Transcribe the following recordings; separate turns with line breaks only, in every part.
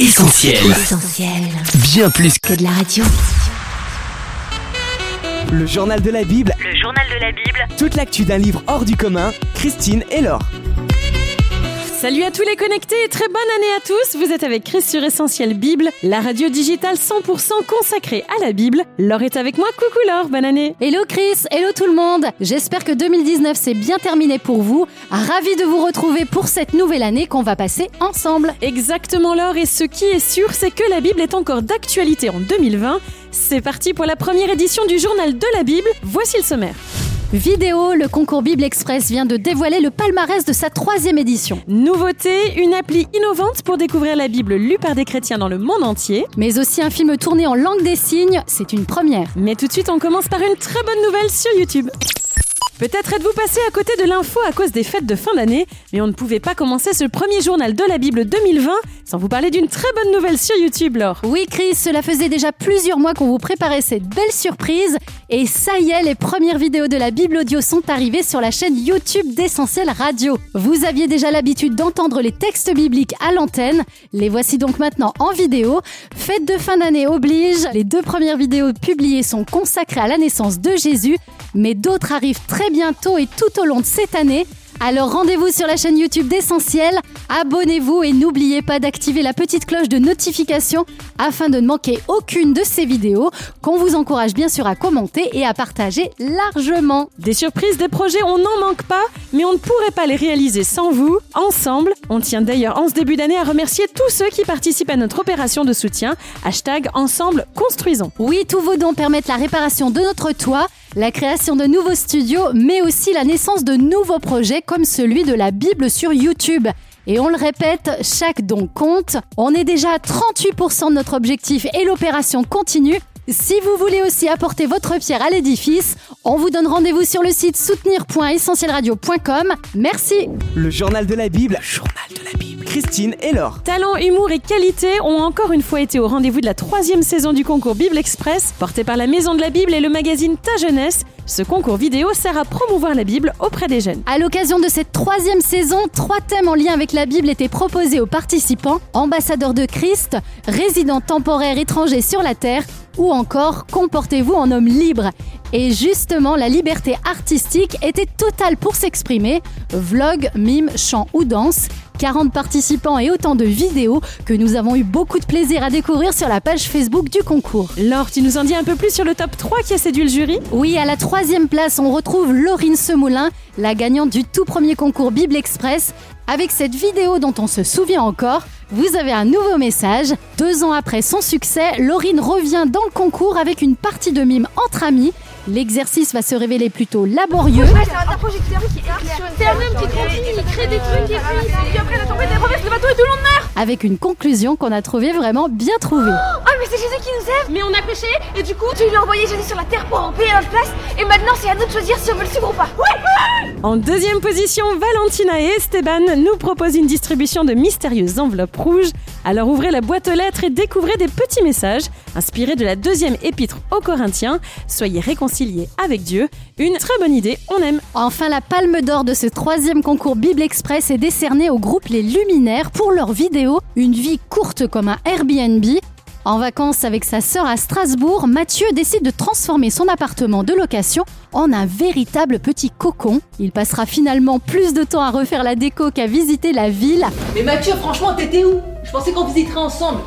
Essentiel.
Essentiel.
Bien plus que
Que de la radio.
Le journal de la Bible,
Le journal de la Bible,
toute l'actu d'un livre hors du commun, Christine et Laure.
Salut à tous les connectés et très bonne année à tous. Vous êtes avec Chris sur Essentiel Bible, la radio digitale 100% consacrée à la Bible. Laure est avec moi. Coucou Laure, bonne année.
Hello Chris, hello tout le monde. J'espère que 2019 s'est bien terminé pour vous. Ravi de vous retrouver pour cette nouvelle année qu'on va passer ensemble.
Exactement Laure et ce qui est sûr c'est que la Bible est encore d'actualité en 2020. C'est parti pour la première édition du journal de la Bible. Voici le sommaire.
Vidéo, le concours Bible Express vient de dévoiler le palmarès de sa troisième édition.
Nouveauté, une appli innovante pour découvrir la Bible lue par des chrétiens dans le monde entier.
Mais aussi un film tourné en langue des signes, c'est une première.
Mais tout de suite, on commence par une très bonne nouvelle sur YouTube. Peut-être êtes-vous passé à côté de l'info à cause des fêtes de fin d'année, mais on ne pouvait pas commencer ce premier journal de la Bible 2020 sans vous parler d'une très bonne nouvelle sur YouTube, Laure.
Oui Chris, cela faisait déjà plusieurs mois qu'on vous préparait cette belle surprise. Et ça y est, les premières vidéos de la Bible audio sont arrivées sur la chaîne YouTube d'Essentiel Radio. Vous aviez déjà l'habitude d'entendre les textes bibliques à l'antenne. Les voici donc maintenant en vidéo. Fête de fin d'année oblige. Les deux premières vidéos publiées sont consacrées à la naissance de Jésus. Mais d'autres arrivent très bientôt et tout au long de cette année. Alors rendez-vous sur la chaîne YouTube d'Essentiel, abonnez-vous et n'oubliez pas d'activer la petite cloche de notification afin de ne manquer aucune de ces vidéos qu'on vous encourage bien sûr à commenter et à partager largement.
Des surprises, des projets, on n'en manque pas, mais on ne pourrait pas les réaliser sans vous. Ensemble, on tient d'ailleurs en ce début d'année à remercier tous ceux qui participent à notre opération de soutien. Hashtag Ensemble Construisons.
Oui, tous vos dons permettent la réparation de notre toit, la création de nouveaux studios, mais aussi la naissance de nouveaux projets comme celui de la Bible sur YouTube. Et on le répète, chaque don compte. On est déjà à 38% de notre objectif et l'opération continue. Si vous voulez aussi apporter votre pierre à l'édifice, on vous donne rendez-vous sur le site soutenir.essentielradio.com. Merci.
Le journal de la Bible, journal de la Bible, Christine et Laure.
Talent, humour et qualité ont encore une fois été au rendez-vous de la troisième saison du concours Bible Express, porté par la Maison de la Bible et le magazine Ta Jeunesse. Ce concours vidéo sert à promouvoir la Bible auprès des jeunes.
À l'occasion de cette troisième saison, trois thèmes en lien avec la Bible étaient proposés aux participants ambassadeur de Christ, résident temporaire étranger sur la terre ou encore comportez-vous en homme libre. Et justement, la liberté artistique était totale pour s'exprimer. Vlog, mime, chant ou danse. 40 participants et autant de vidéos que nous avons eu beaucoup de plaisir à découvrir sur la page Facebook du concours.
Laure, tu nous en dis un peu plus sur le top 3 qui a séduit le jury?
Oui, à la troisième place, on retrouve Laurine Semoulin, la gagnante du tout premier concours Bible Express. Avec cette vidéo dont on se souvient encore, vous avez un nouveau message. Deux ans après son succès, Laurine revient dans le concours avec une partie de mime entre amis. L'exercice va se révéler plutôt laborieux.
C'est un projecteur qui éclaire. C'est la même qui continue, il crée des trucs et puis, puis après la tempête, elle renverse le bateau et tout le monde meurt.
avec une conclusion qu'on a trouvée vraiment bien trouvée.
Ah mais c'est Jésus qui nous aime. Mais on a péché et du coup tu lui as envoyé Jésus sur la terre pour en payer notre place. Et maintenant c'est à nous de choisir si on veut le suivre ou pas. Ouais.
En deuxième position, Valentina et Esteban nous proposent une distribution de mystérieuses enveloppes rouges. Alors ouvrez la boîte aux lettres et découvrez des petits messages inspirés de la deuxième épître aux Corinthiens. Soyez réconciliés avec Dieu. Une très bonne idée, on aime.
Enfin, la palme d'or de ce troisième concours Bible Express est décernée au groupe Les Luminaires pour leur vidéo Une vie courte comme un Airbnb. En vacances avec sa sœur à Strasbourg, Mathieu décide de transformer son appartement de location en un véritable petit cocon. Il passera finalement plus de temps à refaire la déco qu'à visiter la ville.
Mais Mathieu, franchement, t'étais où? Je pensais qu'on visiterait ensemble.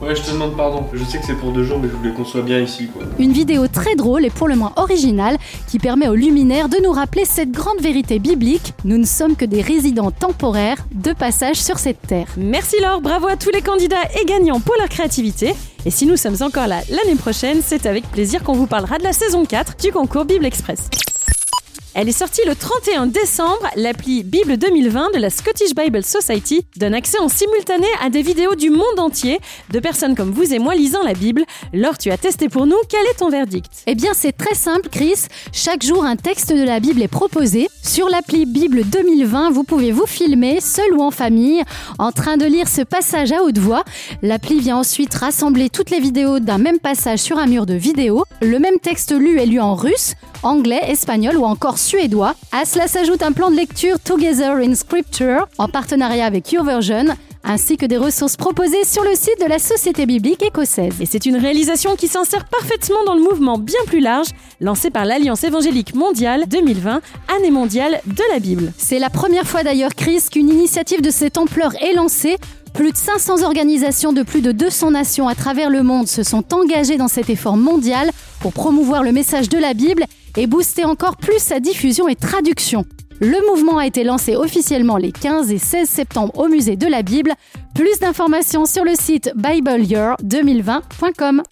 Ouais, je te demande pardon. Je sais que c'est pour deux jours, mais je voulais qu'on soit bien ici, quoi.
Une vidéo très drôle et pour le moins originale qui permet aux luminaires de nous rappeler cette grande vérité biblique. Nous ne sommes que des résidents temporaires de passage sur cette terre.
Merci Laure, bravo à tous les candidats et gagnants pour leur créativité. Et si nous sommes encore là l'année prochaine, c'est avec plaisir qu'on vous parlera de la saison 4 du concours Bible Express. Elle est sortie le 31 décembre. L'appli Bible 2020 de la Scottish Bible Society donne accès en simultané à des vidéos du monde entier de personnes comme vous et moi lisant la Bible. Laure, tu as testé pour nous. Quel est ton verdict?
Eh bien, c'est très simple, Chris. Chaque jour, un texte de la Bible est proposé. Sur l'appli Bible 2020, vous pouvez vous filmer, seul ou en famille, en train de lire ce passage à haute voix. L'appli vient ensuite rassembler toutes les vidéos d'un même passage sur un mur de vidéo. Le même texte lu est lu en russe, anglais, espagnol ou encore suédois. À cela s'ajoute un plan de lecture Together in Scripture en partenariat avec YouVersion ainsi que des ressources proposées sur le site de la Société biblique écossaise.
Et c'est une réalisation qui s'insère parfaitement dans le mouvement bien plus large lancé par l'Alliance évangélique mondiale 2020, année mondiale de la Bible.
C'est la première fois d'ailleurs, Chris, qu'une initiative de cette ampleur est lancée. Plus de 500 organisations de plus de 200 nations à travers le monde se sont engagées dans cet effort mondial pour promouvoir le message de la Bible et booster encore plus sa diffusion et traduction. Le mouvement a été lancé officiellement les 15 et 16 septembre au musée de la Bible. Plus d'informations sur le site bibleyear2020.com.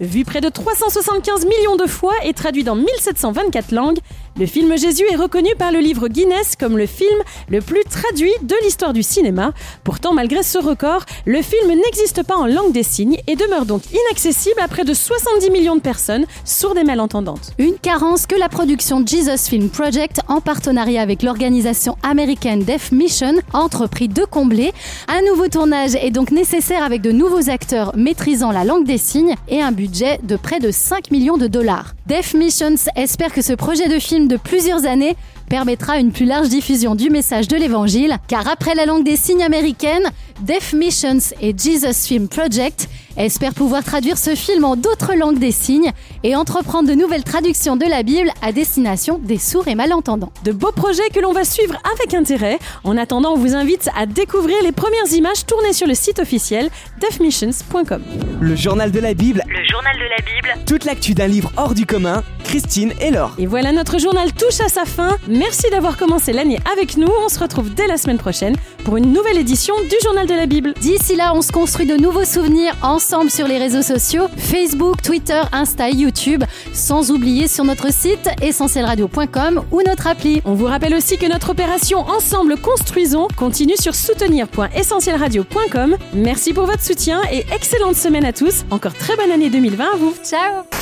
Vu près de 375 millions de fois et traduit dans 1724 langues, le film Jésus est reconnu par le livre Guinness comme le film le plus traduit de l'histoire du cinéma. Pourtant, malgré ce record, le film n'existe pas en langue des signes et demeure donc inaccessible à près de 70 millions de personnes sourdes et malentendantes.
Une carence que la production Jesus Film Project, en partenariat avec l'organisation américaine Deaf Mission, a entrepris de combler. Un nouveau tournage est donc nécessaire avec de nouveaux acteurs maîtrisant la langue des signes et un budget de près de 5 millions de dollars. Deaf Missions espère que ce projet de film de plusieurs années permettra une plus large diffusion du message de l'évangile, car après la langue des signes américaine, Deaf Missions et Jesus Film Project espèrent pouvoir traduire ce film en d'autres langues des signes et entreprendre de nouvelles traductions de la Bible à destination des sourds et malentendants.
De beaux projets que l'on va suivre avec intérêt. En attendant, on vous invite à découvrir les premières images tournées sur le site officiel deafmissions.com.
Le journal de la Bible,
Le journal de la Bible,
toute l'actu d'un livre hors du commun, Christine et Laure.
Et voilà, notre journal touche à sa fin. Merci d'avoir commencé l'année avec nous. On se retrouve dès la semaine prochaine pour une nouvelle édition du journal de la Bible.
D'ici là, on se construit de nouveaux souvenirs ensemble sur les réseaux sociaux Facebook, Twitter, Insta et YouTube, sans oublier sur notre site essentielradio.com ou notre appli.
On vous rappelle aussi que notre opération Ensemble Construisons continue sur soutenir.essentielradio.com. Merci pour votre soutien et excellente semaine à tous. Encore très bonne année 2020 à vous.
Ciao